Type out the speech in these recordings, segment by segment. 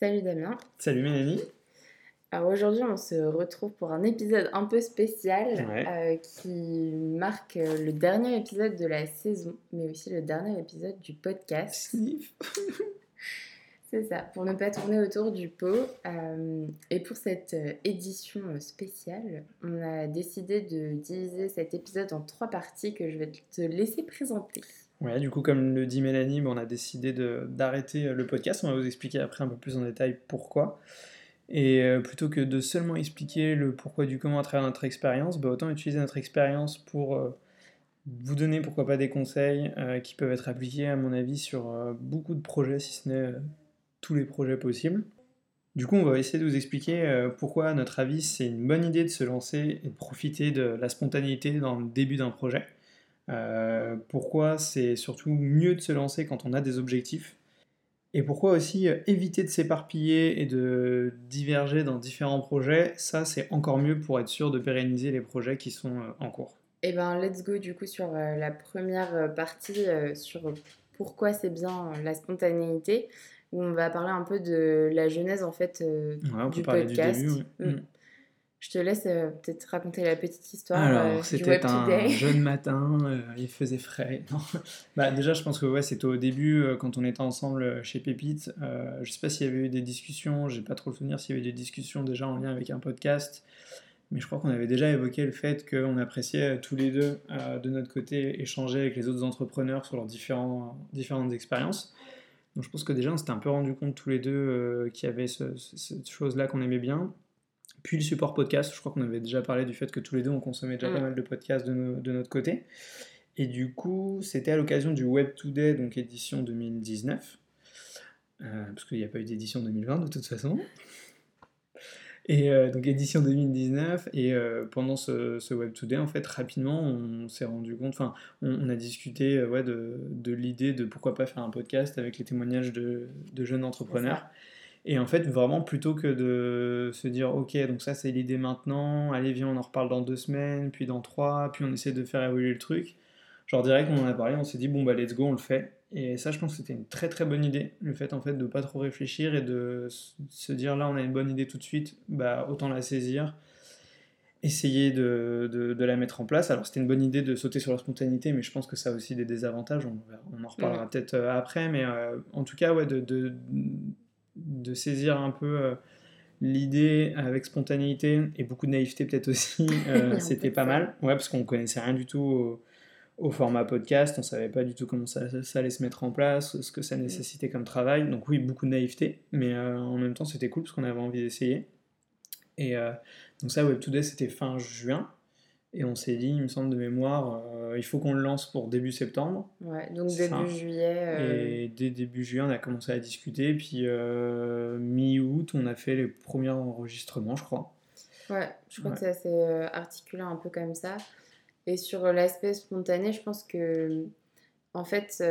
Salut Damien. Salut Mélanie. Alors aujourd'hui, on se retrouve pour un épisode un peu spécial euh, qui marque euh, le dernier épisode de la saison, mais aussi le dernier épisode du podcast. C'est ça, pour ne pas tourner autour du pot. Euh, et pour cette édition spéciale, on a décidé de diviser cet épisode en trois parties que je vais te laisser présenter. Ouais, du coup, comme le dit Mélanie, on a décidé d'arrêter le podcast. On va vous expliquer après un peu plus en détail pourquoi. Et euh, plutôt que de seulement expliquer le pourquoi du comment à travers notre expérience, bah, autant utiliser notre expérience pour euh, vous donner pourquoi pas des conseils euh, qui peuvent être appliqués à mon avis sur beaucoup de projets, si ce n'est tous les projets possibles. Du coup, on va essayer de vous expliquer pourquoi, à notre avis, c'est une bonne idée de se lancer et de profiter de la spontanéité dans le début d'un projet. Pourquoi c'est surtout mieux de se lancer quand on a des objectifs et pourquoi aussi euh, éviter de s'éparpiller et de diverger dans différents projets, ça c'est encore mieux pour être sûr de pérenniser les projets qui sont euh, en cours. Et eh ben let's go du coup sur euh, la première partie sur pourquoi c'est bien la spontanéité, où on va parler un peu de la genèse en fait du podcast. Du début, mm. Mm. Je te laisse euh, peut-être raconter la petite histoire. Alors, euh, c'était un jeune matin, euh, il faisait frais. bah, déjà, je pense que ouais, c'était au début, quand on était ensemble chez Pépite. je sais pas s'il y avait eu des discussions, j'ai pas trop le souvenir s'il y avait eu des discussions déjà en lien avec un podcast. Mais je crois qu'on avait déjà évoqué le fait qu'on appréciait tous les deux, de notre côté, échanger avec les autres entrepreneurs sur leurs différents, différentes expériences. Donc je pense que déjà, on s'était un peu rendu compte tous les deux qu'il y avait cette chose-là qu'on aimait bien. Puis le support podcast, je crois qu'on avait déjà parlé du fait que tous les deux on consommait déjà pas mm. mal de podcasts de, notre côté. Et du coup, c'était à l'occasion du Web Today, donc édition 2019, euh, parce qu'il n'y a pas eu d'édition 2020 de toute façon. Et euh, donc édition 2019, et euh, pendant ce, ce, Web Today, en fait, rapidement, on s'est rendu compte, enfin, on, a discuté ouais, de, de l'idée de pourquoi pas faire un podcast avec les témoignages de, de jeunes entrepreneurs. Et en fait, vraiment, plutôt que de se dire, ok, donc ça c'est l'idée maintenant, allez, viens, on en reparle dans deux semaines, puis dans trois, puis on essaie de faire évoluer le truc. Genre, direct, on en a parlé, on s'est dit, bon, bah, let's go, on le fait. Et ça, je pense que c'était une très très bonne idée, le fait en fait de pas trop réfléchir et de se dire, là, on a une bonne idée tout de suite, bah, autant la saisir, essayer de, de, la mettre en place. Alors, c'était une bonne idée de sauter sur la spontanéité, mais je pense que ça a aussi des désavantages, on, on en reparlera peut-être euh, après, mais euh, en tout cas, ouais, de, de de saisir un peu euh, l'idée avec spontanéité et beaucoup de naïveté peut-être aussi, euh, c'était pas mal. Ouais, parce qu'on connaissait rien du tout au, format podcast, on savait pas du tout comment ça, allait se mettre en place, ce que ça nécessitait comme travail. Donc oui, beaucoup de naïveté, mais euh, en même temps c'était cool parce qu'on avait envie d'essayer. Et donc ça, Web Today, c'était fin juin. Et on s'est dit, il me semble de mémoire, euh, il faut qu'on le lance pour début septembre. Ouais, donc début juillet. Euh, Et dès début juillet, on a commencé à discuter. Puis euh, mi-août, on a fait les premiers enregistrements, je crois. Ouais, je crois que ça s'est articulé un peu comme ça. Et sur l'aspect spontané, je pense que, en fait,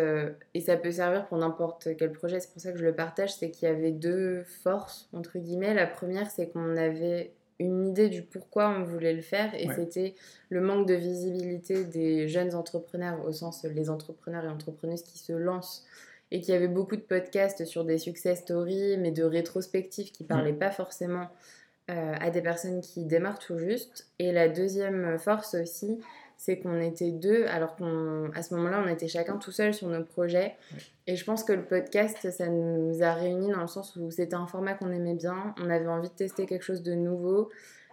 et ça peut servir pour n'importe quel projet, c'est pour ça que je le partage, c'est qu'il y avait deux forces, entre guillemets. La première, c'est qu'on avait une idée du pourquoi on voulait le faire et c'était le manque de visibilité des jeunes entrepreneurs au sens les entrepreneurs et entrepreneuses qui se lancent et qui avaient beaucoup de podcasts sur des success stories mais de rétrospectives qui parlaient pas forcément euh, à des personnes qui démarrent tout juste. Et la deuxième force aussi c'est qu'on était deux, alors qu'à ce moment-là, on était chacun tout seul sur nos projets. Et je pense que le podcast, ça nous a réunis dans le sens où c'était un format qu'on aimait bien, on avait envie de tester quelque chose de nouveau.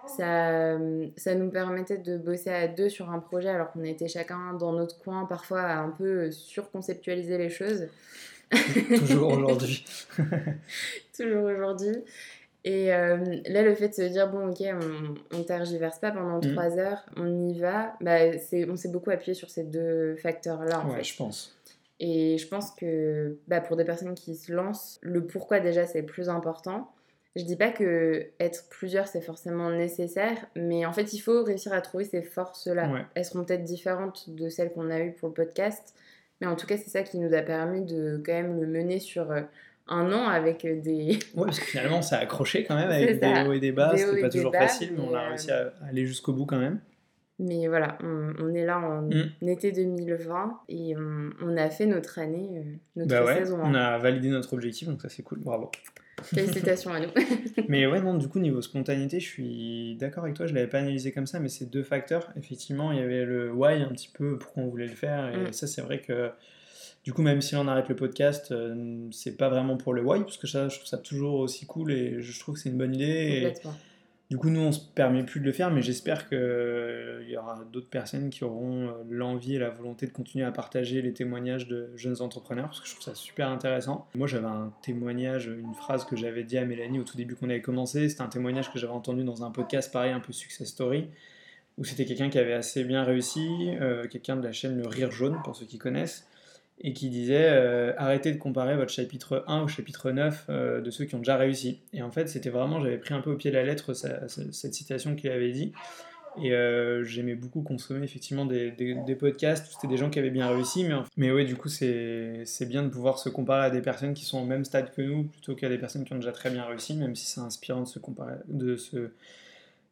Ça, ça nous permettait de bosser à deux sur un projet alors qu'on était chacun dans notre coin, parfois à un peu surconceptualiser les choses. Toujours aujourd'hui. Toujours aujourd'hui. Et euh, là, le fait de se dire, bon, ok, on, on tergiverse pas pendant mm. trois heures, on y va, bah, on s'est beaucoup appuyé sur ces deux facteurs-là. En ouais, je pense. Et je pense que bah, pour des personnes qui se lancent, le pourquoi déjà, c'est plus important. Je dis pas que être plusieurs, c'est forcément nécessaire, mais en fait, il faut réussir à trouver ces forces-là. Elles seront peut-être différentes de celles qu'on a eues pour le podcast, mais en tout cas, c'est ça qui nous a permis de quand même le mener sur euh, un an avec euh, des. Ouais, parce que finalement, ça a accroché quand même avec des hauts et des bas. C'était pas toujours facile, mais on a réussi à aller jusqu'au bout quand même. Mais voilà, on, est là en mm. été 2020 et on, a fait notre année, euh, notre bah ouais, On a validé notre objectif, donc ça c'est cool, bravo. Félicitations à nous. mais ouais, non, du coup, niveau spontanéité, je suis d'accord avec toi, je l'avais pas analysé comme ça, mais c'est deux facteurs. Effectivement, il y avait le why un petit peu, pourquoi on voulait le faire, et mm. ça, c'est vrai que du coup, même si on arrête le podcast, euh, c'est pas vraiment pour le why, parce que ça, je trouve ça toujours aussi cool et je trouve que c'est une bonne idée. du coup, nous, on se permet plus de le faire, mais j'espère qu'il euh, y aura d'autres personnes qui auront euh, l'envie et la volonté de continuer à partager les témoignages de jeunes entrepreneurs, parce que je trouve ça super intéressant. Moi, j'avais un témoignage, une phrase que j'avais dit à Mélanie au tout début qu'on avait commencé. C'était un témoignage que j'avais entendu dans un podcast, pareil, un peu success story où c'était quelqu'un qui avait assez bien réussi, quelqu'un de la chaîne Le Rire Jaune, pour ceux qui connaissent, et qui disait euh, arrêtez de comparer votre chapitre 1 au chapitre 9 euh, de ceux qui ont déjà réussi. Et en fait, c'était vraiment, j'avais pris un peu au pied de la lettre cette citation qu'il avait dit. Et euh, j'aimais beaucoup consommer effectivement des, podcasts où c'était des gens qui avaient bien réussi. Mais, mais ouais, du coup, c'est bien de pouvoir se comparer à des personnes qui sont au même stade que nous plutôt qu'à des personnes qui ont déjà très bien réussi, même si c'est inspirant de se comparer,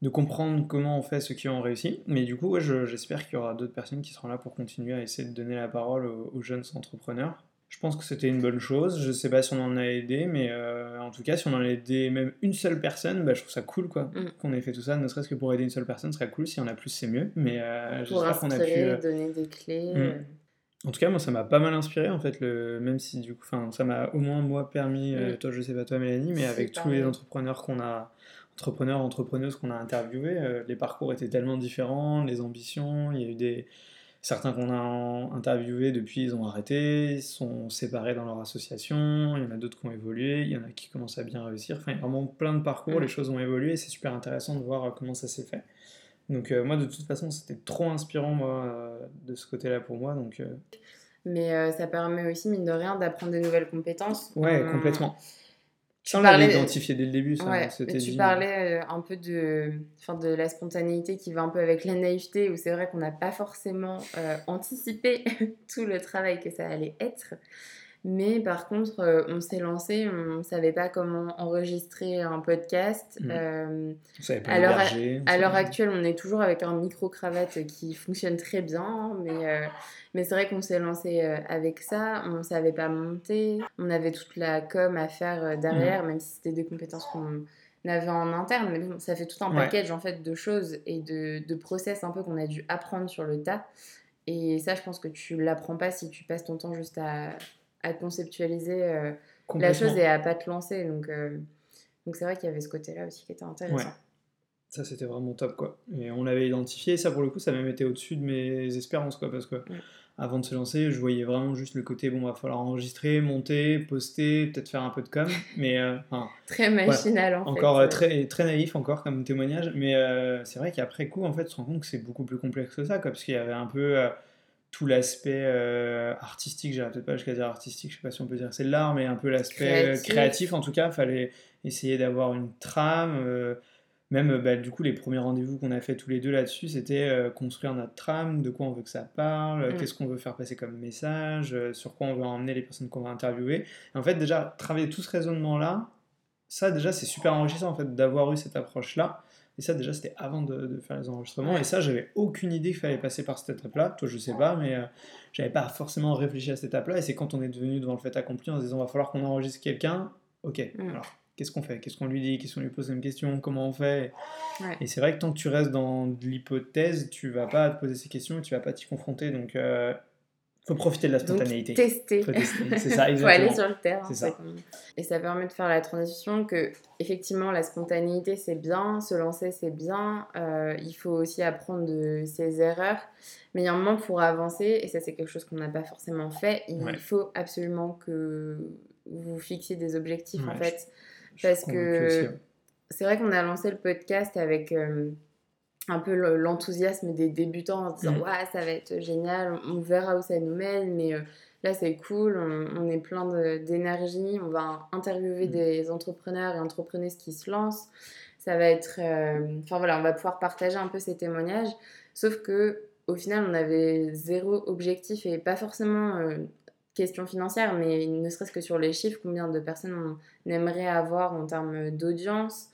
de comprendre comment on fait ceux qui ont réussi. Mais du coup, j'espère qu'il y aura d'autres personnes qui seront là pour continuer à essayer de donner la parole aux, jeunes entrepreneurs. Je pense que c'était une bonne chose. Je sais pas si on en a aidé, mais euh, en tout cas, si on en a aidé même une seule personne, bah, je trouve ça cool quoi. Mm. Qu'on ait fait tout ça, ne serait-ce que pour aider une seule personne, ce serait cool. Si on a plus, c'est mieux. Mais euh, j'espère qu'on a pu. Euh, donner des clés. Mm. En tout cas, moi, ça m'a pas mal inspiré, en fait, le... même si, du coup, ça m'a au moins, moi, permis, mm. toi, je sais pas toi, Mélanie, mais avec tous les entrepreneurs qu'on a, entrepreneurs, entrepreneuses qu'on a interviewés, euh, les parcours étaient tellement différents, les ambitions, il y a eu des... Certains qu'on a interviewés depuis, ils ont arrêté, ils sont séparés dans leur association, il y en a d'autres qui ont évolué, il y en a qui commencent à bien réussir. Enfin, il y a vraiment plein de parcours, les choses ont évolué, c'est super intéressant de voir euh, comment ça s'est fait. Donc euh, moi, de toute façon, c'était trop inspirant, moi, de ce côté-là pour moi. Donc, Mais ça permet aussi, mine de rien, d'apprendre de nouvelles compétences. Ouais, complètement. Tu on l'avait identifié dès le début, ça. Ouais, tu parlais euh, un peu de, de la spontanéité qui va un peu avec la naïveté, où c'est vrai qu'on n'a pas forcément euh, anticipé tout le travail que ça allait être. Mais par contre, euh, on s'est lancé, on ne savait pas comment enregistrer un podcast. Mmh. Euh, à l'heure actuelle, on est toujours avec un micro-cravate qui fonctionne très bien, hein, mais, euh, mais c'est vrai qu'on s'est lancé avec ça, on ne savait pas monter, on avait toute la com à faire derrière, mmh. même si c'était des compétences qu'on avait en interne, mais bon, ça fait tout un package en fait de choses et de, de process un peu qu'on a dû apprendre sur le tas. Et ça, je pense que tu l'apprends pas si tu passes ton temps juste à à conceptualiser euh, la chose et à pas te lancer. Donc, euh, donc c'est vrai qu'il y avait ce côté-là aussi qui était intéressant. Ça, c'était vraiment top, quoi. Et on l'avait identifié, ça, pour le coup, ça même été au-dessus de mes espérances, quoi, parce que avant de se lancer, je voyais vraiment juste le côté, bon, va falloir enregistrer, monter, poster, peut-être faire un peu de com, mais... Euh, très machinal, en encore, très, très naïf, encore, comme témoignage, mais c'est vrai qu'après coup, en fait, tu te rends compte que c'est beaucoup plus complexe que ça, quoi, parce qu'il y avait un peu tout l'aspect euh, artistique, j'irais peut-être pas jusqu'à dire artistique, je sais pas si on peut dire c'est l'art, mais un peu l'aspect créatif. en tout cas, fallait essayer d'avoir une trame. Euh, même bah, du coup, les premiers rendez-vous qu'on a fait tous les deux là-dessus, c'était euh, construire notre trame, de quoi on veut que ça parle, mm. qu'est-ce qu'on veut faire passer comme message, sur quoi on veut emmener les personnes qu'on va interviewer. en fait, déjà, travailler tout ce raisonnement-là, ça déjà, c'est super enrichissant en fait d'avoir eu cette approche-là. Et ça, déjà, c'était avant de, faire les enregistrements. Et ça, j'avais aucune idée qu'il fallait passer par cette étape-là. Toi, je sais pas, mais euh, j'avais pas forcément réfléchi à cette étape-là. Et c'est quand on est devenu devant le fait accompli en se disant, va falloir qu'on enregistre quelqu'un. Ok, mm. alors qu'est-ce qu'on fait? Qu'est-ce qu'on lui dit? Qu'est-ce qu'on lui pose une question? Comment on fait? Et c'est vrai que tant que tu restes dans l'hypothèse, tu vas pas te poser ces questions et tu vas pas t'y confronter. Donc, euh, faut profiter de la spontanéité. Donc, tester. Faut tester. C'est ça, exactement. faut aller sur le terrain. C'est ça. Et ça permet de faire la transition que, effectivement, la spontanéité, c'est bien, se lancer, c'est bien. Euh, il faut aussi apprendre de ses erreurs. Mais il y a un moment pour avancer, et ça, c'est quelque chose qu'on n'a pas forcément fait. Il faut absolument que vous fixiez des objectifs, en fait. parce que c'est vrai qu'on a lancé le podcast avec. Euh, un peu l'enthousiasme des débutants en disant mm. ouais ça va être génial on verra où ça nous mène mais euh, là c'est cool on, est plein d'énergie on va interviewer mm. des entrepreneurs et entrepreneuses qui se lancent ça va être euh, enfin voilà on va pouvoir partager un peu ces témoignages sauf que au final on avait zéro objectif et pas forcément euh, question financière mais ne serait-ce que sur les chiffres combien de personnes on aimerait avoir en termes d'audience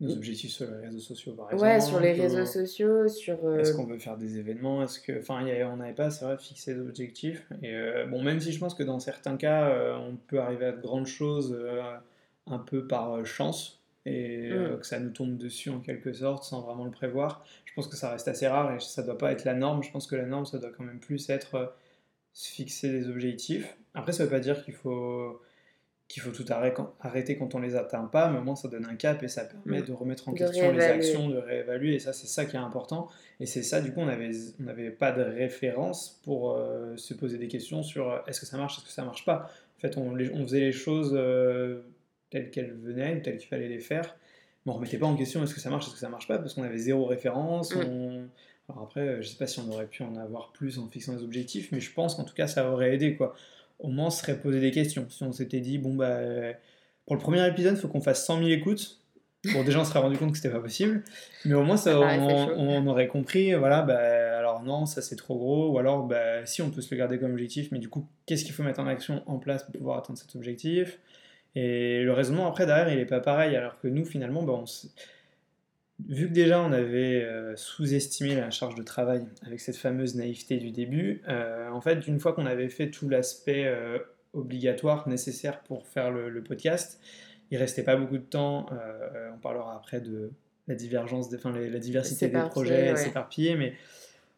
nos objectifs sur les réseaux sociaux, par exemple. Ouais, sur les réseaux sociaux, sur. Euh, Est-ce qu'on veut faire des événements Est-ce que, enfin, on n'avait pas, c'est vrai, fixé des objectifs. Et euh, bon, même si je pense que dans certains cas, euh, on peut arriver à de grandes choses un peu par chance et mm. que ça nous tombe dessus en quelque sorte sans vraiment le prévoir. Je pense que ça reste assez rare et ça doit pas être la norme. Je pense que la norme, ça doit quand même plus être se fixer des objectifs. Après, ça veut pas dire qu'il faut qu'il faut tout arrêter quand on les atteint pas, mais au moins ça donne un cap et ça permet mm. de remettre en question les actions, de réévaluer, et ça c'est ça qui est important. Et c'est ça, du coup, on n'avait on pas de référence pour euh, se poser des questions sur euh, est-ce que ça marche, est-ce que ça marche pas. En fait, on, on faisait les choses euh, telles qu'elles venaient, telles qu'il fallait les faire, mais on remettait pas en question est-ce que ça marche, est-ce que ça marche pas, parce qu'on avait zéro référence. Mm. Alors après, je sais pas si on aurait pu en avoir plus en fixant des objectifs, mais je pense qu'en tout cas ça aurait aidé quoi au moins on serait posé des questions. Si on s'était dit, bon, bah, pour le premier épisode, il faut qu'on fasse 100 000 écoutes. Bon, déjà, on serait rendu compte que c'était pas possible, mais au moins, ça, on, aurait compris, voilà, bah, alors non, ça c'est trop gros, ou alors, bah, si on peut se le garder comme objectif, mais du coup, qu'est-ce qu'il faut mettre en action en place pour pouvoir atteindre cet objectif? Et le raisonnement après, derrière, il est pas pareil, alors que nous, finalement, bah, on vu que déjà on avait euh, sous-estimé la charge de travail avec cette fameuse naïveté du début, euh, en fait, une fois qu'on avait fait tout l'aspect euh, obligatoire nécessaire pour faire le, podcast, il restait pas beaucoup de temps. on parlera après de la divergence, enfin la diversité des projets, s'éparpiller, mais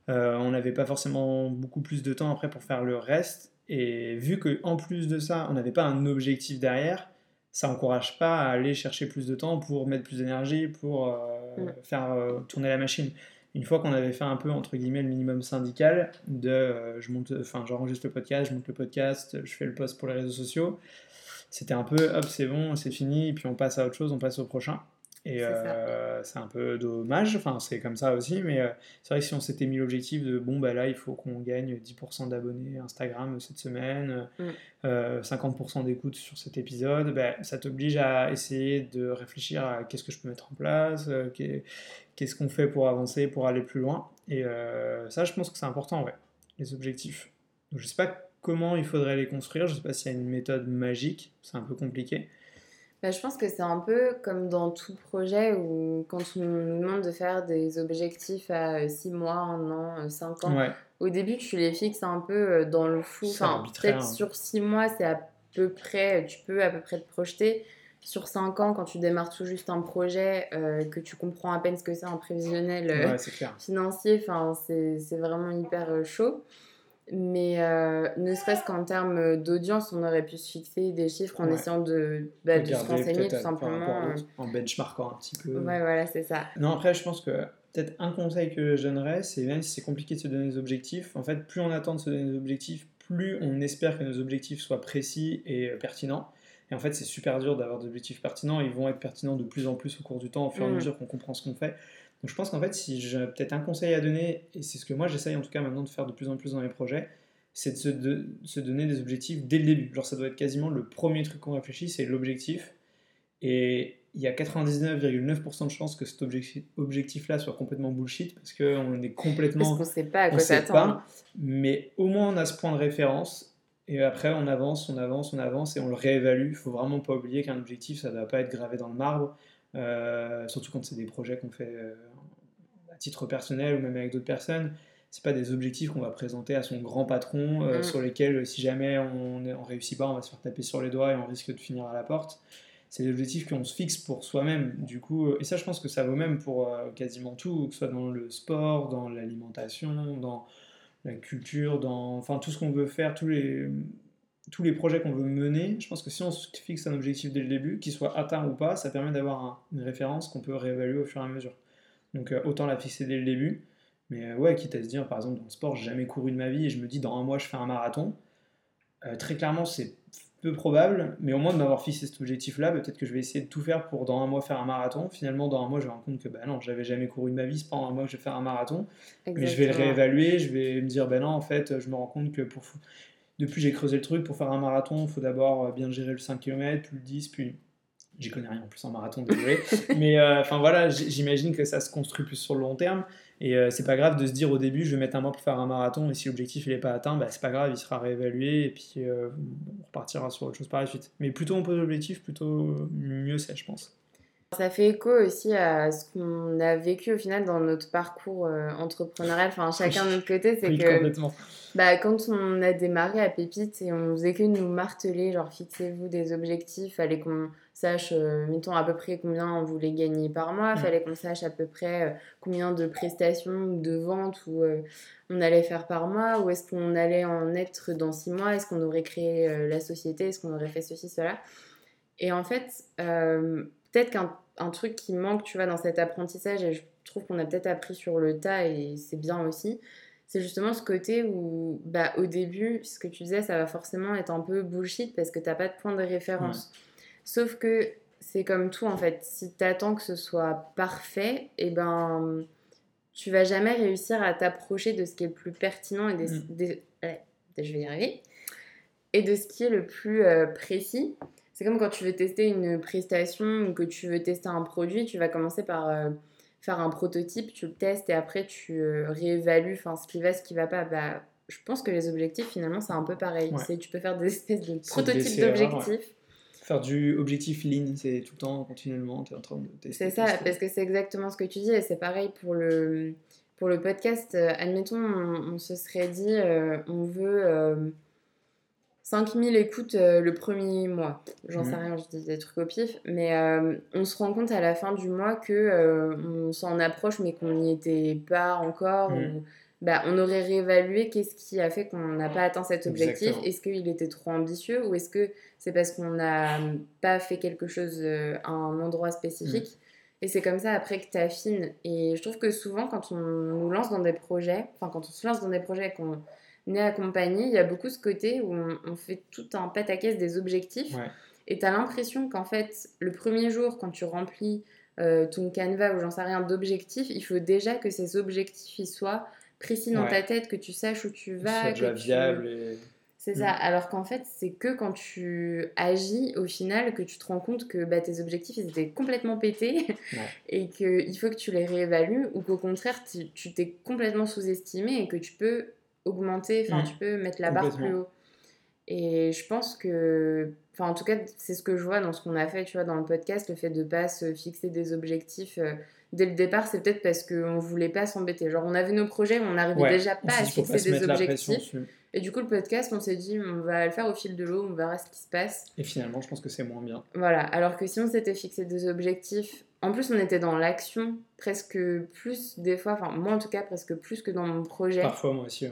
on n'avait pas forcément beaucoup plus de temps après pour faire le reste. Et vu qu'en plus de ça, on n'avait pas un objectif derrière, ça n'encourage pas à aller chercher plus de temps pour mettre plus d'énergie, pour Mm. faire euh, tourner la machine. Une fois qu'on avait fait un peu entre guillemets le minimum syndical de euh, je monte, enfin j'enregistre le podcast, je monte le podcast, je fais le post pour les réseaux sociaux, c'était un peu hop c'est bon, c'est fini, et puis on passe à autre chose, on passe au prochain. Et euh, c'est un peu dommage, enfin c'est comme ça aussi, mais euh, c'est vrai que si on s'était mis l'objectif de bon bah là il faut qu'on gagne 10% d'abonnés Instagram cette semaine, 50% mm. d'écoute sur cet épisode, bah, ça t'oblige à essayer de réfléchir à qu'est-ce que je peux mettre en place, qu'est-ce qu'on fait pour avancer, pour aller plus loin. Et ça je pense que c'est important, ouais, les objectifs. Donc, je sais pas comment il faudrait les construire, je sais pas s'il y a une méthode magique, c'est un peu compliqué. Bah, je pense que c'est un peu comme dans tout projet où quand on nous demande de faire des objectifs à 6 mois, 1 an, 5 ans, au début tu les fixes un peu euh, dans le fou. Enfin, peut-être hein. sur 6 mois c'est à peu près, tu peux à peu près te projeter. Sur 5 ans, quand tu démarres tout juste un projet, euh, que tu comprends à peine ce que c'est un prévisionnel euh, financier, c'est vraiment hyper chaud. Mais euh, ne serait-ce qu'en termes d'audience, on aurait pu se fixer des chiffres en essayant de, bah, se renseigner tout simplement. Euh. En benchmarkant un petit peu. Ouais, voilà, c'est ça. Non, après, je pense que peut-être un conseil que je donnerais, c'est même si c'est compliqué de se donner des objectifs, en fait, plus on attend de se donner des objectifs, plus on espère que nos objectifs soient précis et euh, pertinents. Et en fait, c'est super dur d'avoir des objectifs pertinents. Ils vont être pertinents de plus en plus au cours du temps, au fur et à mm. mesure qu'on comprend ce qu'on fait. Donc je pense qu'en fait, si j'ai peut-être un conseil à donner, et c'est ce que moi j'essaye en tout cas maintenant de faire de plus en plus dans mes projets, c'est de, se, donner des objectifs dès le début. Genre ça doit être quasiment le premier truc qu'on réfléchit, c'est l'objectif. Et il y a 99,9% de chances que cet objectif-là soit complètement bullshit parce qu'on est complètement. Parce qu'on ne sait pas à quoi s'attendre. Mais au moins on a ce point de référence. Et après on avance, on avance, on avance et on le réévalue. Il faut vraiment pas oublier qu'un objectif ça ne doit pas être gravé dans le marbre. Euh, surtout quand c'est des projets qu'on fait euh, titre personnel ou même avec d'autres personnes. C'est pas des objectifs qu'on va présenter à son grand patron euh, mm. sur lesquels, si jamais on, on réussit pas, on va se faire taper sur les doigts et on risque de finir à la porte. C'est des objectifs qu'on se fixe pour soi-même. Du coup, et ça, je pense que ça vaut même pour quasiment tout, que ce soit dans le sport, dans l'alimentation, dans la culture, dans enfin tout ce qu'on veut faire, tous les tous les projets qu'on veut mener, je pense que si on se fixe un objectif dès le début, qu'il soit atteint ou pas, ça permet d'avoir une référence qu'on peut réévaluer au fur et à mesure. Donc euh, autant la fixer dès le début. Mais euh, ouais, quitte à se dire, par exemple, dans le sport, j'ai jamais couru de ma vie et je me dis, dans un mois, je fais un marathon. Euh, très clairement, c'est peu probable, mais au moins de m'avoir fixé cet objectif-là, peut-être que je vais essayer de tout faire pour dans un mois faire un marathon. Finalement, dans un mois, je me rends compte que bah non, j'avais jamais couru de ma vie, c'est pas en un mois que je vais faire un marathon. Mais je vais le réévaluer, je vais me dire, ben non, en fait, je me rends compte que pour depuis, j'ai creusé le truc. Pour faire un marathon, il faut d'abord bien gérer le 5 km, puis le 10, puis. J'y connais rien en plus en marathon, désolé. Mais euh, enfin voilà, j'imagine que ça se construit plus sur le long terme. Et euh, c'est pas grave de se dire au début, je vais mettre un mois pour faire un marathon, et si l'objectif n'est pas atteint, bah, c'est pas grave, il sera réévalué, et puis on repartira sur autre chose par la suite. Mais plutôt on pose l'objectif, plutôt mieux c'est, je pense. Ça fait écho aussi à ce qu'on a vécu au final dans notre parcours euh, entrepreneurial, enfin chacun de notre côté, c'est que bah, quand on a démarré à Pépite et on faisait que nous marteler, genre fixez-vous des objectifs, fallait qu'on sache, euh, mettons à peu près combien on voulait gagner par mois, il mm. fallait qu'on sache à peu près euh, combien de prestations ou de ventes ou on allait faire par mois, ou est-ce qu'on allait en être dans six mois, est-ce qu'on aurait créé la société, est-ce qu'on aurait fait ceci, cela. Et en fait, peut-être qu'un truc qui manque, tu vois, dans cet apprentissage, et je trouve qu'on a peut-être appris sur le tas, et c'est bien aussi, c'est justement ce côté où, bah, au début, ce que tu disais, ça va forcément être un peu bullshit parce que t'as pas de point de référence. Sauf que c'est comme tout, en fait. Si tu attends que ce soit parfait, et eh ben, tu vas jamais réussir à t'approcher de ce qui est le plus pertinent et des, mm. je vais y arriver, et de ce qui est le plus euh, précis. C'est comme quand tu veux tester une prestation ou que tu veux tester un produit, tu vas commencer par euh, faire un prototype, tu le testes et après tu euh, réévalues ce qui va, ce qui va pas. Bah, je pense que les objectifs, finalement, c'est un peu pareil. Tu peux faire des espèces de prototypes d'objectifs. Faire du objectif lean, c'est tout le temps, continuellement, tu es en train de tester. C'est ça, parce que c'est exactement ce que tu dis et c'est pareil pour le, pour le podcast. Euh, admettons, on, se serait dit, on veut 5000 écoutes euh, le premier mois. J'en sais mhm. rien, je dis des trucs au pif. Mais euh, on se rend compte à la fin du mois que euh, on s'en approche, mais qu'on n'y était pas encore. Mhm. bah, on aurait réévalué qu'est-ce qui a fait qu'on n'a pas atteint cet objectif. Est-ce qu'il était trop ambitieux ou est-ce que c'est parce qu'on n'a pas fait quelque chose à un endroit spécifique? Mhm. Et c'est comme ça après que tu affines. Et je trouve que souvent, quand on nous lance dans des projets, enfin, quand on se lance dans des projets qu'on né accompagné, il y a beaucoup ce côté où on, fait tout un pataquès des objectifs. Et tu as l'impression qu'en fait, le premier jour, quand tu remplis euh, ton canevas ou j'en sais rien d'objectifs, il faut déjà que ces objectifs ils soient précis dans ta tête, que tu saches où tu vas. Que viable C'est ça. Mm. Alors qu'en fait, c'est que quand tu agis, au final, que tu te rends compte que bah, tes objectifs, ils étaient complètement pétés et qu'il faut que tu les réévalues ou qu'au contraire, tu t'es complètement sous-estimé et que tu peux augmenter, enfin, mm. tu peux mettre la barre plus haut. Et je pense que, enfin, en tout cas, c'est ce que je vois dans ce qu'on a fait, tu vois, dans le podcast, le fait de pas se fixer des objectifs euh, dès le départ, c'est peut-être parce qu'on voulait pas s'embêter. Genre, on avait nos projets, on n'arrivait déjà pas à fixer des objectifs. Et du coup, le podcast, on s'est dit, on va le faire au fil de l'eau, on verra ce qui se passe. Et finalement, je pense que c'est moins bien. Voilà, alors que si on s'était fixé des objectifs, en plus, on était dans l'action presque plus des fois, enfin, moi en tout cas, presque plus que dans mon projet. Parfois, moi aussi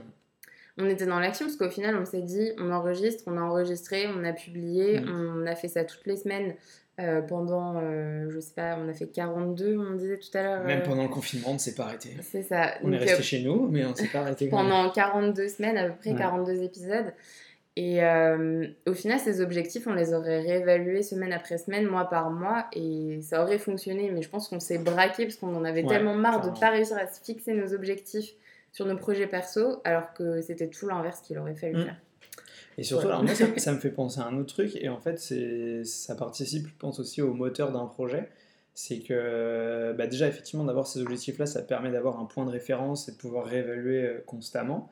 on était dans l'action parce qu'au final, on s'est dit, on enregistre, on a enregistré, on a publié, mm. on a fait ça toutes les semaines. Euh, pendant, euh, je sais pas, on a fait 42, on disait tout à l'heure. Même euh, pendant le confinement, on ne s'est pas arrêté. C'est ça. On est resté chez nous, mais on ne s'est pas arrêté. pendant 42 semaines, à peu près 42 épisodes. Et au final, ces objectifs, on les aurait réévalués semaine après semaine, mois par mois, et ça aurait fonctionné. Mais je pense qu'on s'est braqué parce qu'on en avait tellement marre de ne pas réussir à se fixer nos objectifs sur nos projets perso, alors que c'était tout l'inverse qu'il aurait fallu mm. faire. Et surtout, alors moi, ça, me fait penser à un autre truc, et en fait, ça participe, je pense, aussi au moteur d'un projet. C'est que, bah déjà, effectivement, d'avoir ces objectifs-là, ça permet d'avoir un point de référence et de pouvoir réévaluer euh, constamment.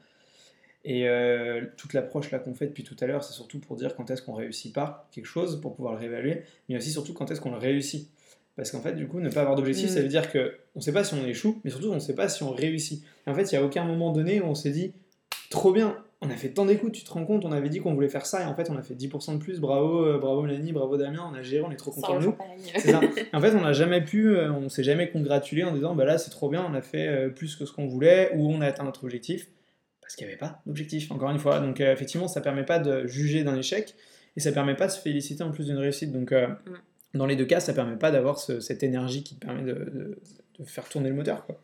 Et euh, toute l'approche là qu'on fait depuis tout à l'heure, c'est surtout pour dire quand est-ce qu'on réussit pas quelque chose pour pouvoir le réévaluer, mais aussi surtout quand est-ce qu'on le réussit. Parce qu'en fait, du coup, ne pas avoir d'objectif, ça mm. veut dire qu'on ne sait pas si on échoue, mais surtout on ne sait pas si on réussit. en fait, il n'y a aucun moment donné où on s'est dit, trop bien, on a fait tant d'écoutes, tu te rends compte, on avait dit qu'on voulait faire ça, et en fait, on a fait 10% de plus, bravo, euh, bravo Mélanie, bravo Damien, on a géré, on est trop content de nous. En fait, on n'a jamais pu, euh, on s'est jamais congratulé en disant, bah là, c'est trop bien, on a fait euh, plus que ce qu'on voulait, ou on a atteint notre objectif, parce qu'il n'y avait pas d'objectif, encore une fois. Donc, effectivement, ça permet pas de juger d'un échec, et ça permet pas de se féliciter en plus d'une réussite. Donc, mm dans les deux cas, ça permet pas d'avoir cette énergie qui permet de, faire tourner le moteur. Quoi.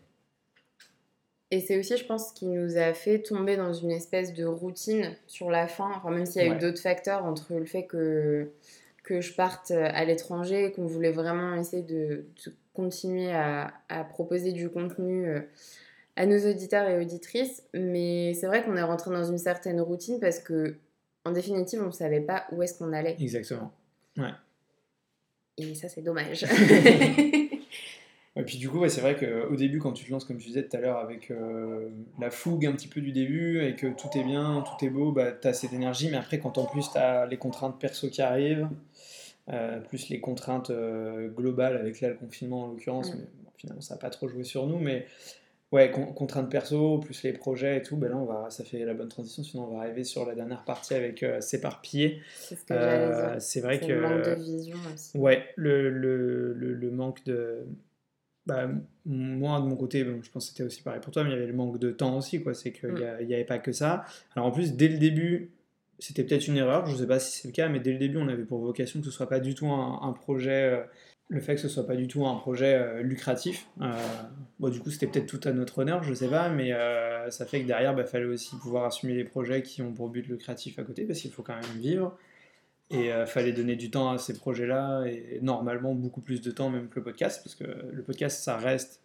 Et c'est aussi, je pense, ce qui nous a fait tomber dans une espèce de routine sur la fin, enfin, même s'il y a eu d'autres facteurs entre le fait que, que je parte à l'étranger, qu'on voulait vraiment essayer de, continuer à, à, proposer du contenu euh, à nos auditeurs et auditrices. Mais c'est vrai qu'on est rentré dans une certaine routine parce que, en définitive, on ne savait pas où est-ce qu'on allait. Exactement. Ouais. Et ça, c'est dommage. Et puis du coup, c'est vrai qu'au début, quand tu te lances, comme tu disais tout à l'heure, avec euh, la fougue un petit peu du début et que tout est bien, tout est beau, bah, tu as cette énergie. Mais après, quand en plus tu as les contraintes perso qui arrivent, plus les contraintes globales avec là le confinement en l'occurrence, mais finalement ça n'a pas trop joué sur nous, mais ouais, contraintes perso, plus les projets et tout, ben là on va, ça fait la bonne transition, sinon on va arriver sur la dernière partie avec s'éparpiller. C'est ce que C'est vrai que... Le manque de vision aussi. Ouais, le, le, le manque de bah, moi, de mon côté, je pense que c'était aussi pareil pour toi, mais il y avait le manque de temps aussi, quoi. C'est qu'il n'y mm. avait pas que ça. Alors en plus, dès le début, c'était peut-être une erreur, je ne sais pas si c'est le cas, mais dès le début, on avait pour vocation que ce soit pas du tout un, projet, euh, le fait que ce soit pas du tout un projet euh, lucratif. Euh, bon, du coup, c'était peut-être tout à notre honneur, je ne sais pas, mais ça fait que derrière, il bah, fallait aussi pouvoir assumer les projets qui ont pour but lucratif à côté, parce qu'il faut quand même vivre. Et il euh, fallait donner du temps à ces projets-là, et normalement beaucoup plus de temps même que le podcast, parce que le podcast, ça reste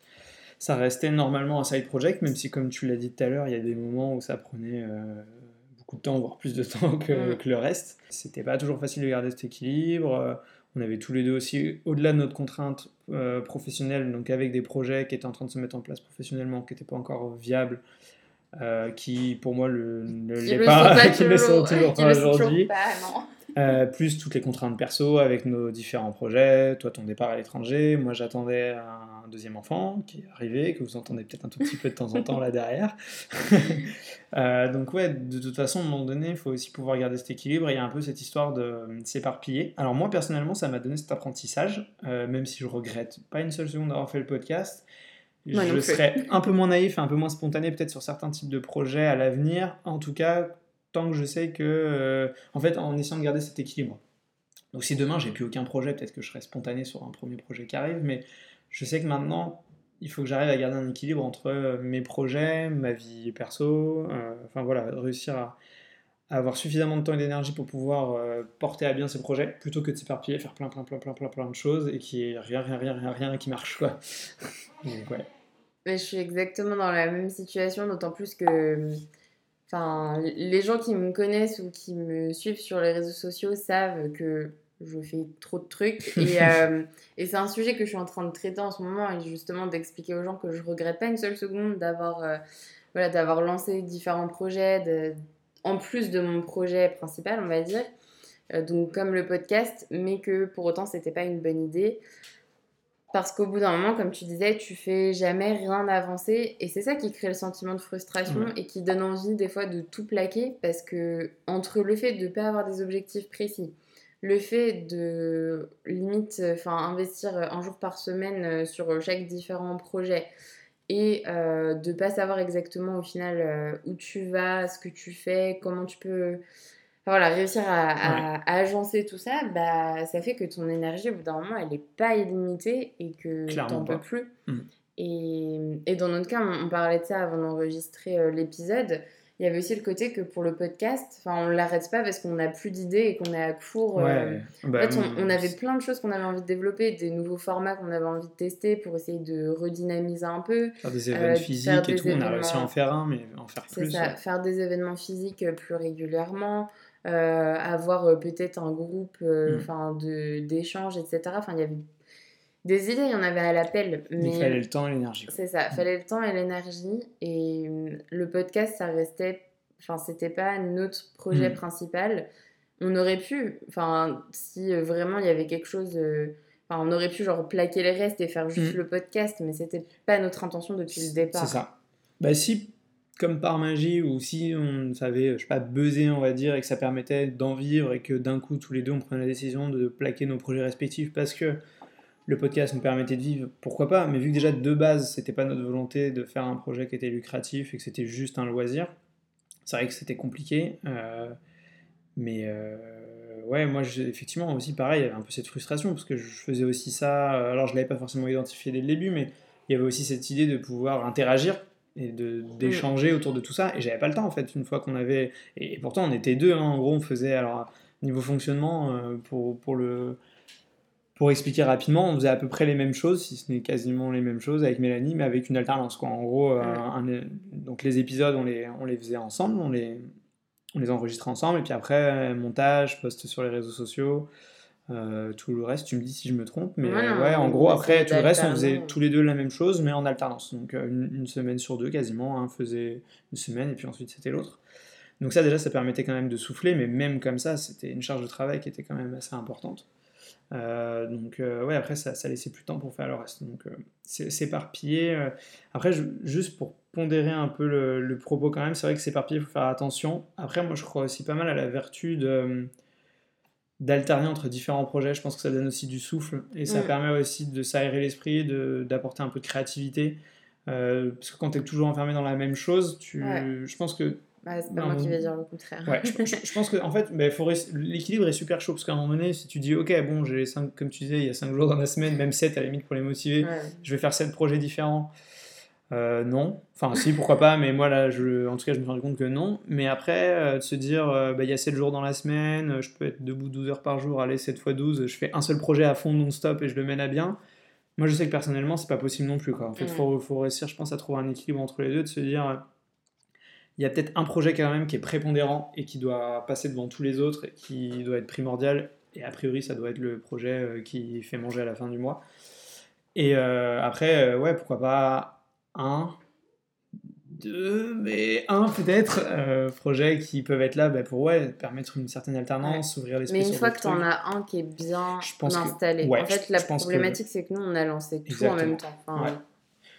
ça restait normalement un side project, même si, comme tu l'as dit tout à l'heure, il y a des moments où ça prenait euh, beaucoup de temps, voire plus de temps que, mm. que le reste. C'était pas toujours facile de garder cet équilibre. On avait tous les deux aussi, au-delà de notre contrainte euh, professionnelle, donc avec des projets qui étaient en train de se mettre en place professionnellement, qui n'étaient pas encore viables, qui pour moi le, ne l'est pas, qui ne le sont toujours pas aujourd'hui. Euh, plus toutes les contraintes perso avec nos différents projets, toi ton départ à l'étranger, moi j'attendais un deuxième enfant qui est arrivé, que vous entendez peut-être un tout petit peu de temps en temps là derrière. Euh, donc ouais, de toute façon, à un moment donné, il faut aussi pouvoir garder cet équilibre, il y a un peu cette histoire de s'éparpiller. Alors moi personnellement, ça m'a donné cet apprentissage, euh, même si je regrette pas une seule seconde d'avoir fait le podcast. je serais un peu moins naïf, un peu moins spontané peut-être sur certains types de projets à l'avenir. En tout cas, que je sais que, euh, en fait, en essayant de garder cet équilibre. Donc si demain j'ai plus aucun projet, peut-être que je serai spontané sur un premier projet qui arrive, mais je sais que maintenant il faut que j'arrive à garder un équilibre entre euh, mes projets, ma vie perso, euh, enfin voilà, réussir à, avoir suffisamment de temps et d'énergie pour pouvoir porter à bien ces projets, plutôt que de s'éparpiller, faire plein plein plein plein plein plein de choses et qui ait rien rien rien rien rien qui marche quoi. Donc ouais. Mais je suis exactement dans la même situation, d'autant plus que Enfin, les gens qui me connaissent ou qui me suivent sur les réseaux sociaux savent que je fais trop de trucs. Et, euh, et c'est un sujet que je suis en train de traiter en ce moment et justement d'expliquer aux gens que je regrette pas une seule seconde d'avoir euh, voilà, d'avoir lancé différents projets, de, en plus de mon projet principal, on va dire. Euh, donc comme le podcast, mais que pour autant c'était pas une bonne idée. Parce qu'au bout d'un moment, comme tu disais, tu fais jamais rien avancer. Et c'est ça qui crée le sentiment de frustration et qui donne envie des fois de tout plaquer. Parce que entre le fait de ne pas avoir des objectifs précis, le fait de limite enfin, investir un jour par semaine euh, sur chaque différent projet et euh, de pas savoir exactement au final euh, où tu vas, ce que tu fais, comment tu peux voilà, réussir à, agencer tout ça, bah, ça fait que ton énergie, au bout d'un moment, elle n'est pas illimitée et que tu n'en peux plus. Mm. Et, et, dans notre cas, on, parlait de ça avant d'enregistrer euh, l'épisode. Il y avait aussi le côté que pour le podcast, on ne l'arrête pas parce qu'on n'a plus d'idées et qu'on est à court. Euh, bah, en fait, on, avait plein de choses qu'on avait envie de développer, des nouveaux formats qu'on avait envie de tester pour essayer de redynamiser un peu. Faire des événements euh, physiques et tout, on a réussi à en faire un, mais en faire plus. Ça, faire des événements physiques plus régulièrement. Euh, avoir euh, peut-être un groupe euh, mm. enfin de d'échanges, etc. Enfin, il y avait des idées, il y en avait à l'appel. Mais il fallait le temps et l'énergie. C'est ça, il mm. fallait le temps et l'énergie. Et le podcast, ça restait. Enfin, c'était pas notre projet mm. principal. On aurait pu, enfin, si vraiment il y avait quelque chose. Enfin, on aurait pu genre plaquer les restes et faire juste le podcast, mais c'était pas notre intention depuis le départ. C'est ça. Bah si comme par magie, ou si on savait, je sais pas, buzzer, on va dire, et que ça permettait d'en vivre, et que d'un coup, tous les deux, on prenait la décision de plaquer nos projets respectifs parce que le podcast nous permettait de vivre, pourquoi pas, mais vu que déjà de base, c'était pas notre volonté de faire un projet qui était lucratif et que c'était juste un loisir, c'est vrai que c'était compliqué, euh, mais euh, ouais, moi, effectivement, aussi pareil, il y avait un peu cette frustration, parce que je faisais aussi ça, alors je l'avais pas forcément identifié dès le début, mais il y avait aussi cette idée de pouvoir interagir et d'échanger autour de tout ça. Et j'avais pas le temps en fait, une fois qu'on avait. Et, pourtant, on était deux, hein. en gros, on faisait. Alors, niveau fonctionnement, euh, pour, pour, le. Pour expliquer rapidement, on faisait à peu près les mêmes choses, si ce n'est quasiment les mêmes choses avec Mélanie, mais avec une alternance. Quoi. En gros, euh, donc les épisodes, on les, on les faisait ensemble, on les, on les enregistrait ensemble, et puis après, montage, post sur les réseaux sociaux, euh, tout le reste, tu me dis si je me trompe, mais ouais, en gros, après, tout le reste, on faisait tous les deux la même chose, mais en alternance. Donc, euh, une, semaine sur deux, quasiment. Un faisait une semaine, et puis ensuite, c'était l'autre. Donc, ça, déjà, ça permettait quand même de souffler, mais même comme ça, c'était une charge de travail qui était quand même assez importante. donc, ouais, après, ça, ça laissait plus de temps pour faire le reste. Donc, c'est s'éparpiller. Après, juste pour pondérer un peu le, propos quand même, c'est vrai que s'éparpiller, il faut faire attention. Après, moi, je crois aussi pas mal à la vertu de d'alterner entre différents projets. Je pense que ça donne aussi du souffle et ça mm. permet aussi de s'aérer l'esprit, d'apporter un peu de créativité. Euh, parce que quand tu es toujours enfermé dans la même chose, tu... je pense que. Bah, c'est pas moi qui vais dire le contraire. Ouais, je, pense que en fait, bah, l'équilibre est super chaud parce qu'à un moment donné, si tu dis, ok, bon, j'ai cinq, comme tu disais, il y a 5 jours dans la semaine, même 7 à la limite pour les motiver, je vais faire 7 projets différents. Euh, non. Enfin, si, pourquoi pas, mais moi, là, je, en tout cas, je me suis rendu compte que non. Mais après, euh, de se dire, euh, bah, il y a 7 jours dans la semaine, je peux être debout 12 heures par jour, allez, 7 x 12, je fais un seul projet à fond non-stop et je le mène à bien. Moi, je sais que personnellement, c'est pas possible non plus. Quoi. En fait, il faut, faut, réussir, je pense, à trouver un équilibre entre les deux, de se dire, il y a peut-être un projet quand même qui est prépondérant et qui doit passer devant tous les autres et qui doit être primordial. Et a priori, ça doit être le projet qui fait manger à la fin du mois. Et après, ouais, pourquoi pas un, deux, mais un peut-être, euh, projets qui peuvent être là bah, pour ouais, permettre une certaine alternance, ouvrir l'esprit. Mais une fois que tu en as un qui est bien installé, en fait, la problématique, c'est que nous, on a lancé tout en même temps.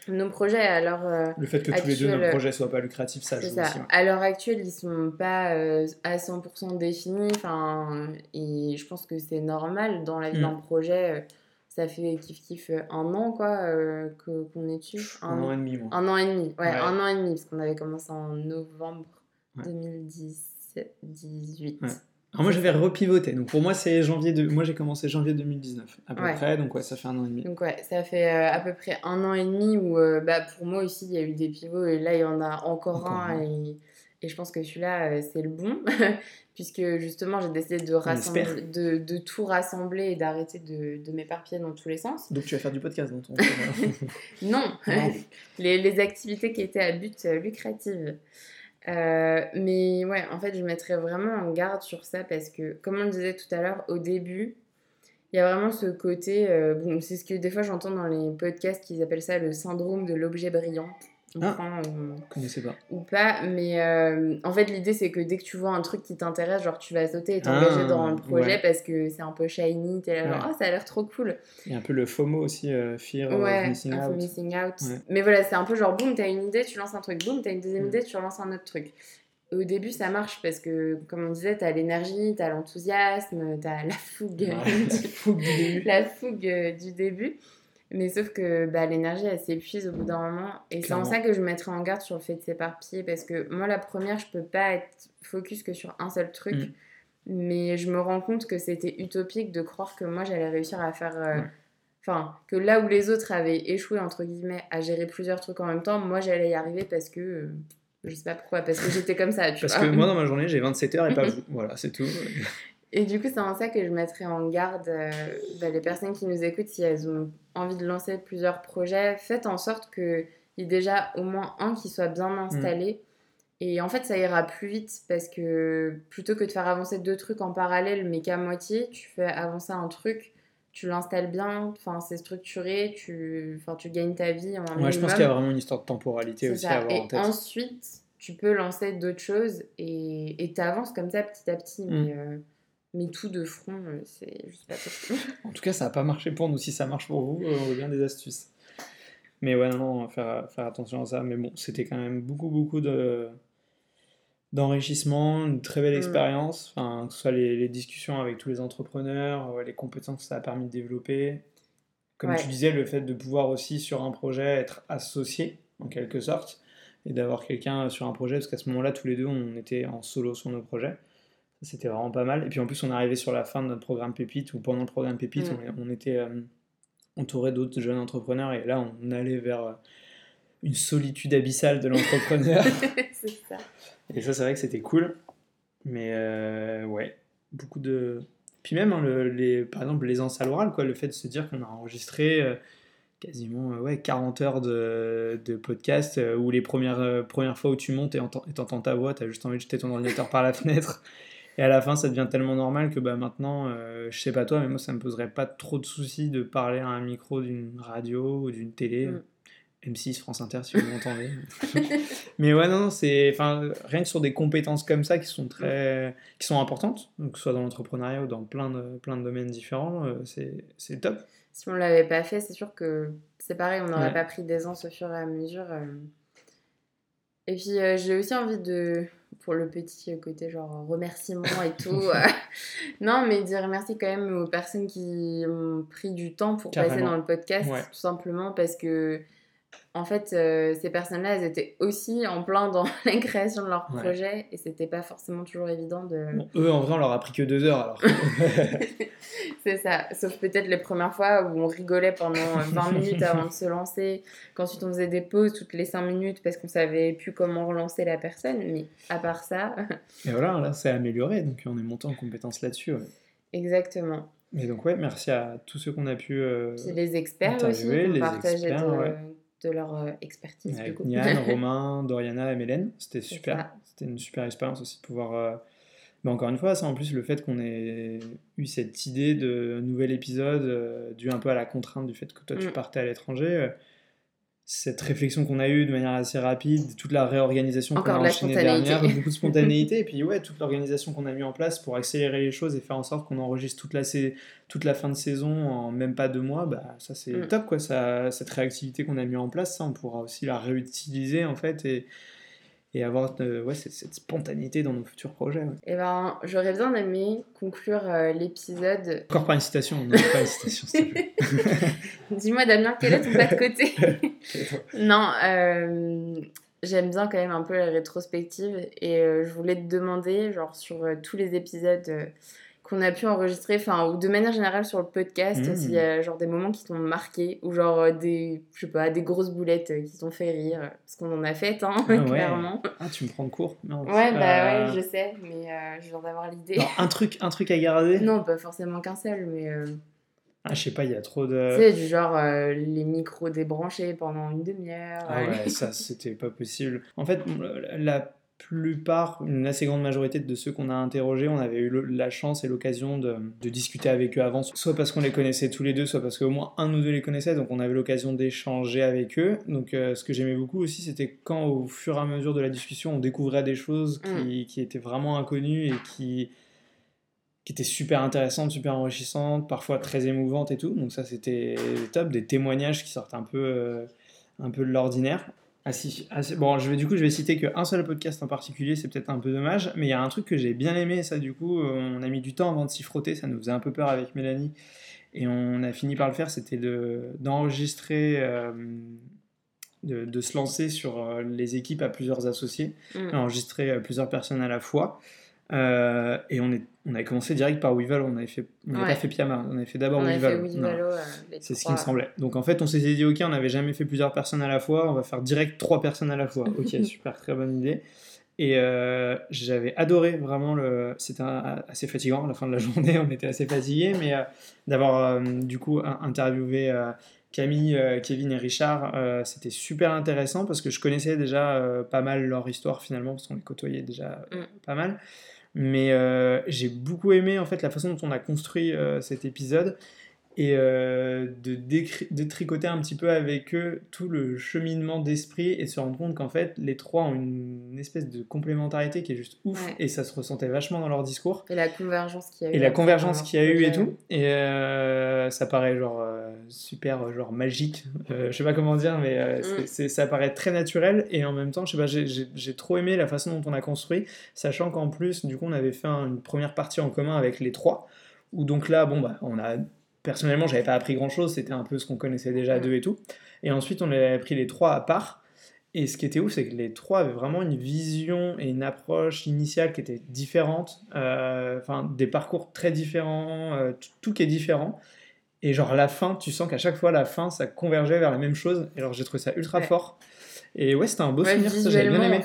Nos projets, alors. Euh, le fait que tous les deux nos projets soient pas lucratifs, ça joue aussi. À l'heure actuelle, ils sont pas euh, à 100% définis. Enfin, et je pense que c'est normal dans la vie mm. d'un projet ça fait kiff kiff euh, un an quoi euh, que qu'on est dessus. Un, an et demi moi. un an et demi ouais, un an et demi parce qu'on avait commencé en novembre 2018 alors moi j'avais repivoté donc pour moi c'est janvier de moi j'ai commencé janvier 2019 à peu près. Donc ouais ça fait un an et demi. Donc ouais ça fait euh, à peu près un an et demi où bah pour moi aussi il y a eu des pivots et là il y en a encore, un, Et, et je pense que celui-là c'est le bon puisque justement j'ai décidé de, rassembler, de, de, tout rassembler et d'arrêter de, de m'éparpiller dans tous les sens. Donc tu vas faire du podcast dans ton... non, les, les, activités qui étaient à but euh, lucratif. Euh, mais ouais, en fait, je mettrais vraiment en garde sur ça parce que, comme on le disait tout à l'heure, au début, il y a vraiment ce côté, euh, bon, c'est ce que des fois j'entends dans les podcasts qu'ils appellent ça le syndrome de l'objet brillant. Ah, ou, connaissais pas. Ou pas, mais euh, en fait, l'idée c'est que dès que tu vois un truc qui t'intéresse, genre tu vas sauter et t'engager ah, dans le projet parce que c'est un peu shiny, t'es là, genre, oh, ça a l'air trop cool. Il y a un peu le FOMO aussi, euh, Fear of Missing Out. Missing out. Mais voilà, c'est un peu genre, boum, t'as une idée, tu lances un truc, boum, t'as une deuxième mm. idée, tu lances un autre truc. Au début, ça marche parce que, comme on disait, t'as l'énergie, t'as l'enthousiasme, t'as la fougue, la fougue du début. Mais sauf que bah, l'énergie, elle s'épuise au bout d'un moment. Et c'est en ça que je mettrais en garde sur le fait de s'éparpiller. Parce que moi, la première, je peux pas être focus que sur un seul truc. Mm. Mais je me rends compte que c'était utopique de croire que moi, j'allais réussir à faire. Euh, enfin, que là où les autres avaient échoué, entre guillemets, à gérer plusieurs trucs en même temps, moi, j'allais y arriver parce que. Euh, je sais pas pourquoi, parce que j'étais comme ça. Tu parce que moi, dans ma journée, j'ai 27 heures et pas vous. Voilà, c'est tout. Et du coup, c'est en ça que je mettrais en garde euh, bah, les personnes qui nous écoutent, si elles ont envie de lancer plusieurs projets, faites en sorte qu'il y ait déjà au moins un qui soit bien mm. installé. Et en fait, ça ira plus vite parce que plutôt que de faire avancer deux trucs en parallèle, mais qu'à moitié, tu fais avancer un truc, tu l'installes bien, enfin c'est structuré, tu, tu gagnes ta vie en Ouais, je pense qu'il y a vraiment une histoire de temporalité aussi à avoir et en tête. ensuite, tu peux lancer d'autres choses et tu avances comme ça petit à petit. Mm. Mais, euh, mais tout de front, euh, c'est juste pas possible. en tout cas, ça n'a pas marché pour nous. Si ça marche pour vous, euh, on veut bien des astuces. Mais ouais, non, non faire, faire attention à ça. Mais bon, c'était quand même beaucoup, beaucoup de d'enrichissement, une très belle mm. expérience, enfin, que ce soit les, discussions avec tous les entrepreneurs, les compétences que ça a permis de développer. Comme tu disais, le fait de pouvoir aussi sur un projet être associé, en quelque sorte, et d'avoir quelqu'un sur un projet, parce qu'à ce moment-là, tous les deux, on était en solo sur nos projets. C'était vraiment pas mal. Et puis en plus, on est arrivé sur la fin de notre programme Pépite, ou pendant le programme Pépite, mm. on, était euh, entouré d'autres jeunes entrepreneurs, et là, on allait vers euh, une solitude abyssale de l'entrepreneur. c'est ça. Et ça, c'est vrai que c'était cool. Mais euh, ouais, beaucoup de. Puis même, hein, le, les, par exemple, l'aisance à l'oral, quoi, le fait de se dire qu'on a enregistré quasiment ouais, 40 heures de, de podcast où les premières, premières fois où tu montes et entends ta voix, tu as juste envie de jeter ton ordinateur par la fenêtre et à la fin, ça devient tellement normal que bah, maintenant, euh, je sais pas toi, mais moi, ça me poserait pas trop de soucis de parler à un micro d'une radio ou d'une télé. Mm. M6, France Inter, si vous m'entendez. Mais ouais, non, c'est enfin rien que sur des compétences comme ça qui sont très, qui sont importantes, donc que ce soit dans l'entrepreneuriat ou dans plein de plein de domaines différents, euh, c'est top. Si on l'avait pas fait, c'est sûr que c'est pareil, on n'aurait pas pris d'aisance au fur et à mesure. Euh. Et puis euh, j'ai aussi envie de, pour le petit côté genre remerciement et tout, non mais dire merci quand même aux personnes qui ont pris du temps pour passer dans le podcast, tout simplement parce que en fait, euh, ces personnes-là, elles étaient aussi en plein dans la création de leur projet et c'était pas forcément toujours évident de. eux, en vrai, on leur a pris que deux heures alors. c'est ça, sauf peut-être les premières fois où on rigolait pendant 20 minutes avant de se lancer, qu'ensuite on faisait des pauses toutes les 5 minutes parce qu'on savait plus comment relancer la personne, mais à part ça. et voilà, là, c'est amélioré donc on est monté en compétence là-dessus. Exactement. Et donc, ouais, merci à tous ceux qu'on a pu. Euh, les experts aussi, qui partageaient de leur euh, expertise. Avec Nian, Romain, Doriana et Mélène. C'était super. C'était une super expérience aussi de pouvoir. Euh, mais encore une fois, ça en plus, le fait qu'on ait eu cette idée de nouvel épisode euh, dû un peu à la contrainte du fait que toi tu mm. partais à l'étranger cette réflexion qu'on a eue de manière assez rapide, toute la réorganisation qu'on a enchaînée dernière, beaucoup de spontanéité, et puis ouais, toute l'organisation qu'on a mis en place pour accélérer les choses et faire en sorte qu'on enregistre toute la, toute la fin de saison en même pas deux mois, bah ça c'est mm. top quoi, ça, cette réactivité qu'on a mis en place, ça on pourra aussi la réutiliser en fait et, et avoir euh, ouais, cette, spontanéité dans nos futurs projets. Et eh ben, j'aurais bien aimé conclure euh, l'épisode. Encore pas une citation, non, pas une citation, s'il te plaît. Dis-moi, Damien, quel est ton pas de côté Non, euh, j'aime bien quand même un peu la rétrospective et je voulais te demander, genre, sur tous les épisodes qu'on a pu enregistrer, enfin, ou de manière générale sur le podcast, mmh. s'il y a genre des moments qui t'ont marqué, ou genre euh, des, je sais pas, des grosses boulettes euh, qui t'ont fait rire, parce qu'on en a fait, hein, ah clairement. Ah, tu me prends de court Ouais, bah ouais, je sais, mais euh, je viens d'avoir l'idée. un truc, un truc à garder Non, pas forcément qu'un seul, mais... Ah, je sais pas, il y a trop de... Tu sais, du genre les micros débranchés pendant une demi-heure. Ah ouais, ça, c'était pas possible. En fait, la plupart, une assez grande majorité de ceux qu'on a interrogés, on avait eu la chance et l'occasion de, discuter avec eux avant, soit parce qu'on les connaissait tous les deux, soit parce qu'au moins un ou deux les connaissait, donc on avait l'occasion d'échanger avec eux. Donc euh, ce que j'aimais beaucoup aussi, c'était quand au fur et à mesure de la discussion, on découvrait des choses qui, mm. qui étaient vraiment inconnues et qui, qui étaient super intéressantes, super enrichissantes, parfois très émouvantes et tout. Donc ça c'était top, des témoignages qui sortent un peu, euh, un peu de l'ordinaire. Ah si, ah, bon, je vais, du coup, je vais citer qu'un seul podcast en particulier, c'est peut-être un peu dommage, mais il y a un truc que j'ai bien aimé, ça du coup, on a mis du temps avant de s'y frotter, ça nous faisait un peu peur avec Mélanie, et on a fini par le faire, c'était d'enregistrer, euh, de, de, se lancer sur euh, les équipes à plusieurs associés, mm. enregistrer euh, plusieurs personnes à la fois. Euh, et on, est, on avait commencé direct par Weevil, on n'avait pas fait Pyama, on avait fait d'abord Weevil. Euh, c'est ce qui me semblait. Donc en fait, on s'était dit, ok, on n'avait jamais fait plusieurs personnes à la fois, on va faire direct trois personnes à la fois. Ok, super, très bonne idée. Et euh, j'avais adoré vraiment le. C'était assez fatigant à la fin de la journée, on était assez fatigués, mais d'avoir du coup interviewé Camille, Kevin et Richard, c'était super intéressant parce que je connaissais déjà pas mal leur histoire finalement, parce qu'on les côtoyait déjà mm. pas mal. Mais euh, j'ai beaucoup aimé en fait la façon dont on a construit euh, cet épisode et euh, de, tricoter un petit peu avec eux tout le cheminement d'esprit et se rendre compte qu'en fait les trois ont une, espèce de complémentarité qui est juste ouf et ça se ressentait vachement dans leur discours. Et la convergence qu'il y a eu et la convergence qu'il y a eu et tout. Et euh, ça paraît genre euh, super genre magique. Je sais pas comment dire mais mm. c'est, ça paraît très naturel et en même temps je sais pas j'ai, trop aimé la façon dont on a construit sachant qu'en plus du coup on avait fait une première partie en commun avec les trois où donc là bon bah on a personnellement, j'avais pas appris grand chose, c'était un peu ce qu'on connaissait déjà à deux et tout. Et ensuite, on avait pris les trois à part. Et ce qui était ouf, c'est que les trois avaient vraiment une vision et une approche initiale qui était différente, euh, enfin des parcours très différents, euh, tout, qui est différent. Et genre la fin, tu sens qu'à chaque fois la fin, ça convergeait vers la même chose. Et alors j'ai trouvé ça ultra fort. Et ouais, c'était un beau souvenir, ça j'avais bien aimé.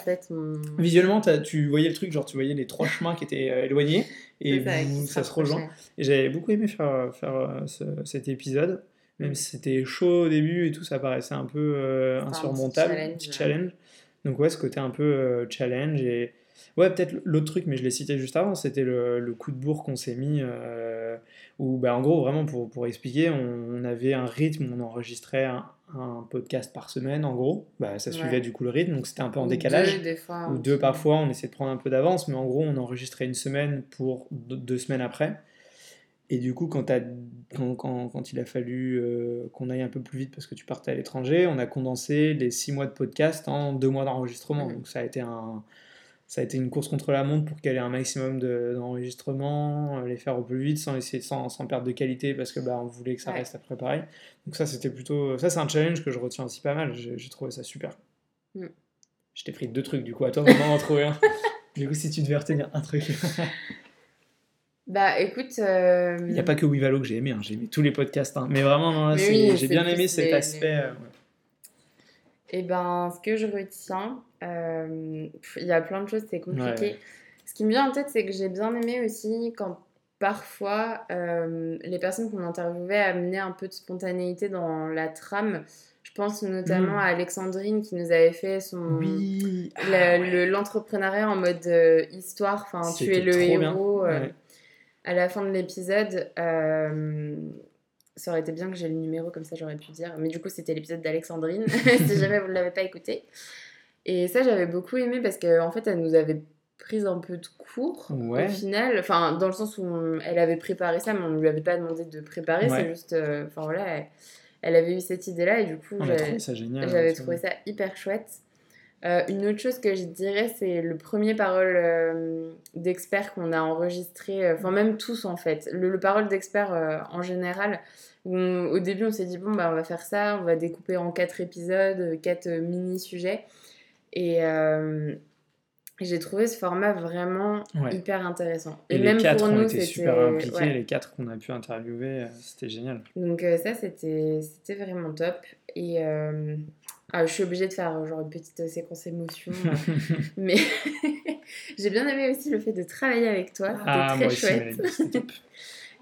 Visuellement, tu voyais le truc, genre tu voyais les trois chemins qui étaient euh, éloignés et ça, se rejoint. Et j'avais beaucoup aimé faire, faire euh, cet épisode, même mm. si c'était chaud au début et tout, ça paraissait un peu euh, insurmontable, un petit challenge. Donc ouais, ce côté un peu challenge et Ouais, peut-être l'autre truc, mais je l'ai cité juste avant, c'était le, coup de bourre qu'on s'est mis, où bah, en gros, vraiment pour, pour expliquer, on, avait un rythme, on enregistrait un, un podcast par semaine en gros. Bah, ça suivait du coup le rythme, donc c'était un peu en décalage. Deux, des fois, ou deux parfois, on essayait de prendre un peu d'avance, mais en gros on enregistrait une semaine pour deux semaines après. Et du coup, quand, quand, quand, quand il a fallu euh, qu'on aille un peu plus vite parce que tu partais à l'étranger, on a condensé les six mois de podcast en deux mois d'enregistrement. Donc ça a été un, ça a été une course contre la montre pour qu'elle ait un maximum d'enregistrements, de, les faire au plus vite sans, essayer, sans, sans perdre de qualité parce que bah, on voulait que ça reste à préparer. Donc ça, c'était plutôt... Ça, c'est un challenge que je retiens aussi pas mal. J'ai trouvé ça super. Mm. Je t'ai pris deux trucs, du coup, à toi vraiment en trouver un. du coup, si tu devais retenir un truc... Bah écoute. Euh, Il n'y a pas que Wivalo que j'ai aimé, hein. j'ai aimé tous les podcasts. Hein. Mais vraiment, j'ai bien aimé cet aspect. Euh, eh ben, ce que je retiens, euh, il y a plein de choses, c'est compliqué. Ce qui me vient en tête, c'est que j'ai bien aimé aussi quand parfois les personnes qu'on interviewait amenaient un peu de spontanéité dans la trame. Je pense notamment hmm. à Alexandrine qui nous avait fait son ah l'entrepreneuriat en mode histoire. Enfin, tu es le héros à la fin de l'épisode, euh, ça aurait été bien que j'ai le numéro, comme ça j'aurais pu dire. Mais du coup, c'était l'épisode d'Alexandrine, si jamais vous ne l'avez pas écouté. Et ça, j'avais beaucoup aimé parce qu'en en fait, elle nous avait pris un peu de cours au final. Enfin, dans le sens où elle avait préparé ça, mais on ne lui avait pas demandé de préparer. C'est juste. Euh, enfin voilà, elle, avait eu cette idée-là et du coup, j'avais trouvé ça hyper chouette. Euh, une autre chose que je dirais, c'est le premier parole euh, d'expert qu'on a enregistré, euh, enfin même tous en fait, le, parole d'expert en général, où au début on s'est dit bon bah on va faire ça, on va découper en quatre épisodes, quatre mini-sujets, et j'ai trouvé ce format vraiment hyper intéressant. Et, les même quatre, pour nous, c'était super impliqués, les quatre qu'on a pu interviewer, c'était génial. Donc ça c'était vraiment top, et ah, je suis obligée de faire genre une petite séquence émotion. mais j'ai bien aimé aussi le fait de travailler avec toi. C'était ah, très chouette.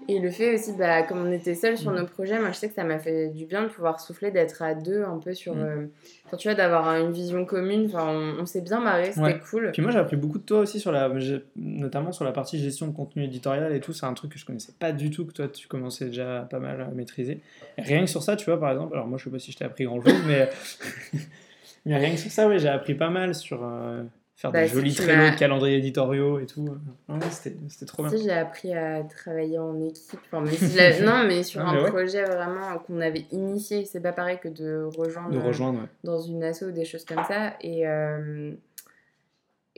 Et le fait aussi, bah, comme on était seuls sur mm. nos projets, moi je sais que ça m'a fait du bien de pouvoir souffler, d'être à deux un peu sur. Mm. Euh, tu vois, d'avoir une vision commune. Enfin, on, s'est bien marré, c'était cool. Puis moi j'ai appris beaucoup de toi aussi, sur la, notamment sur la partie gestion de contenu éditorial et tout. C'est un truc que je connaissais pas du tout, que toi tu commençais déjà pas mal à maîtriser. rien que sur ça, tu vois, par exemple, alors moi je sais pas si je t'ai appris grand chose, mais. mais rien que sur ça, ouais, j'ai appris pas mal sur. Euh, faire des bah, jolis traîneaux de calendriers éditoriaux et tout. C'était trop bien. J'ai appris à travailler en équipe. non, mais sur un projet vraiment qu'on avait initié. C'est pas pareil que de rejoindre, de rejoindre dans une asso ou des choses comme ça. Et euh,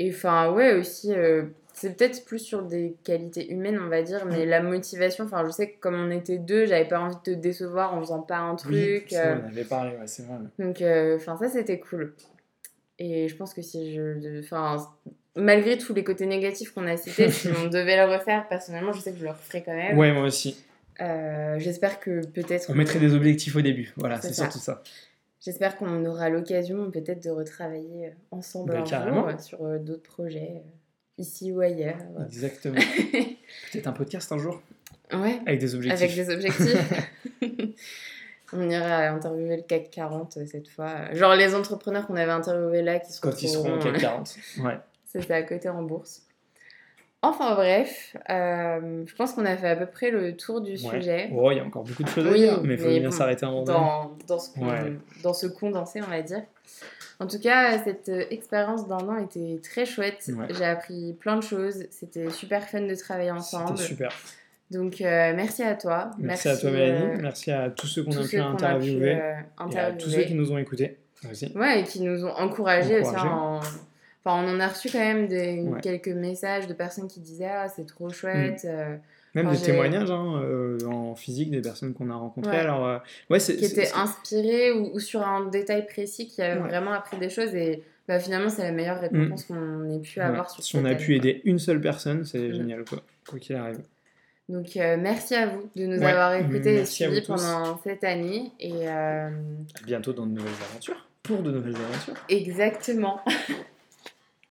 enfin, ouais, aussi. Euh, c'est peut-être plus sur des qualités humaines, on va dire, mais la motivation, enfin, je sais que comme on était deux, j'avais pas envie de te décevoir en faisant pas un truc. Oui, euh. on avait parlé, ouais, c'est vrai. Donc, enfin, ça, c'était cool. Et je pense que si je. Enfin, malgré tous les côtés négatifs qu'on a cités, si on devait le refaire, personnellement, je sais que je le referais quand même. Ouais, moi aussi. Euh, j'espère que peut-être. On mettrait des objectifs au début, voilà, c'est surtout ça. J'espère qu'on aura l'occasion peut-être de retravailler ensemble bah, un jour sur euh, d'autres projets, euh, ici ou ailleurs. Exactement. peut-être un podcast un jour Ouais. Avec des objectifs. Avec des objectifs. On ira interviewer le CAC 40 euh, cette fois. Genre les entrepreneurs qu'on avait interviewés là qui seront. Quand ils seront au CAC 40. Ouais. C'est à côté en bourse. Enfin bref, euh, je pense qu'on a fait à peu près le tour du sujet. Oh, il y a encore beaucoup de choses à dire, mais il faut bien s'arrêter un moment dans, dans, ce dans ce condensé, on va dire. En tout cas, cette euh, expérience d'un an était très chouette. J'ai appris plein de choses. C'était super fun de travailler ensemble. C'était super. Donc, euh, merci à toi. Merci, à toi, Mélanie. Euh, merci à tous ceux qu'on a pu interviewer. Euh, et à tous ceux qui nous ont écoutés aussi. Ouais, et qui nous ont encouragés aussi. Enfin, on en a reçu quand même des, quelques messages de personnes qui disaient Ah, c'est trop chouette. Mm. Même des témoignages hein, en physique des personnes qu'on a rencontrées. Alors, ouais, qui étaient inspirées ou, sur un détail précis qui avaient vraiment appris des choses. Et bah, finalement, c'est la meilleure réponse mm. qu'on ait pu avoir sur Si on a pu aider une seule personne, c'est mm. génial, quoi, quoi qu'il arrive. Donc euh, merci à vous de nous avoir écoutés et suivis pendant cette année. Et euh, à bientôt dans de nouvelles aventures. Pour de nouvelles aventures. Exactement.